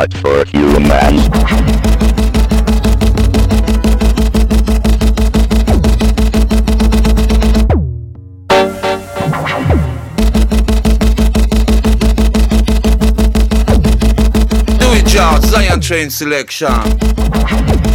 not for humans. Do it, John. Zion Train Selection.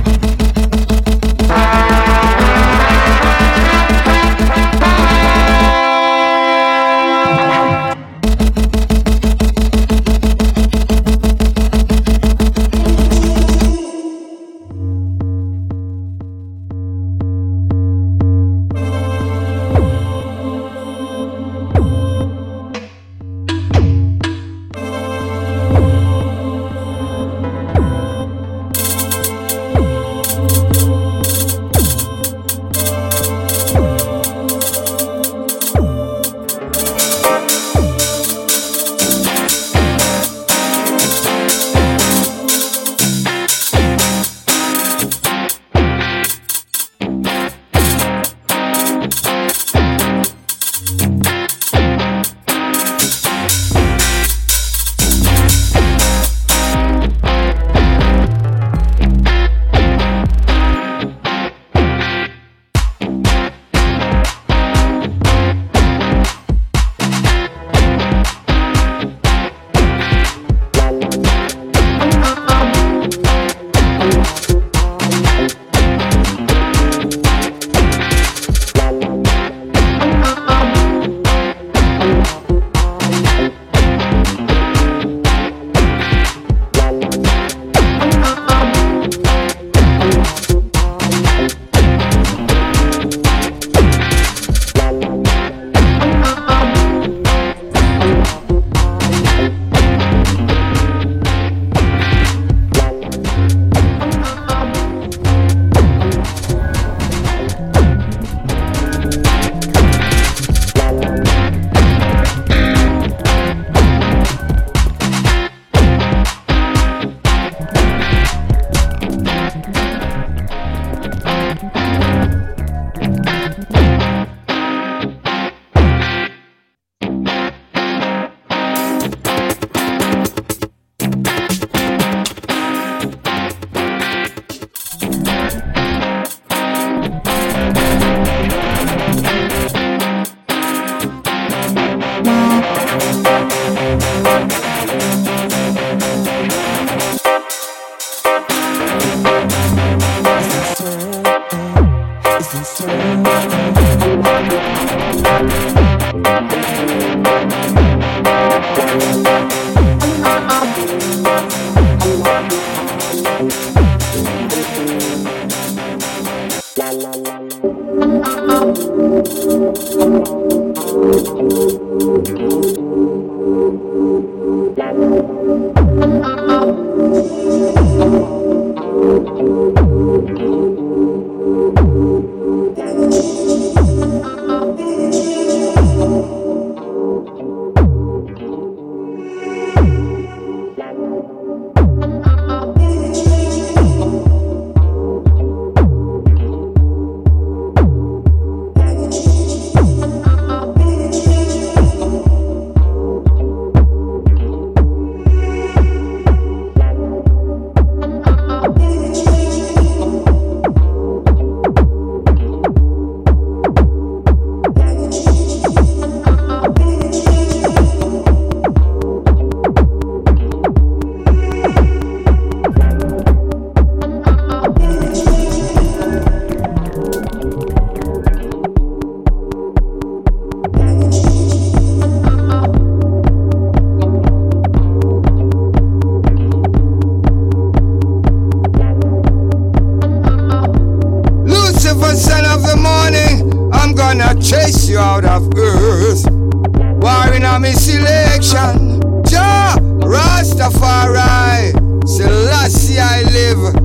Jah, Rastafari, Selassie I live.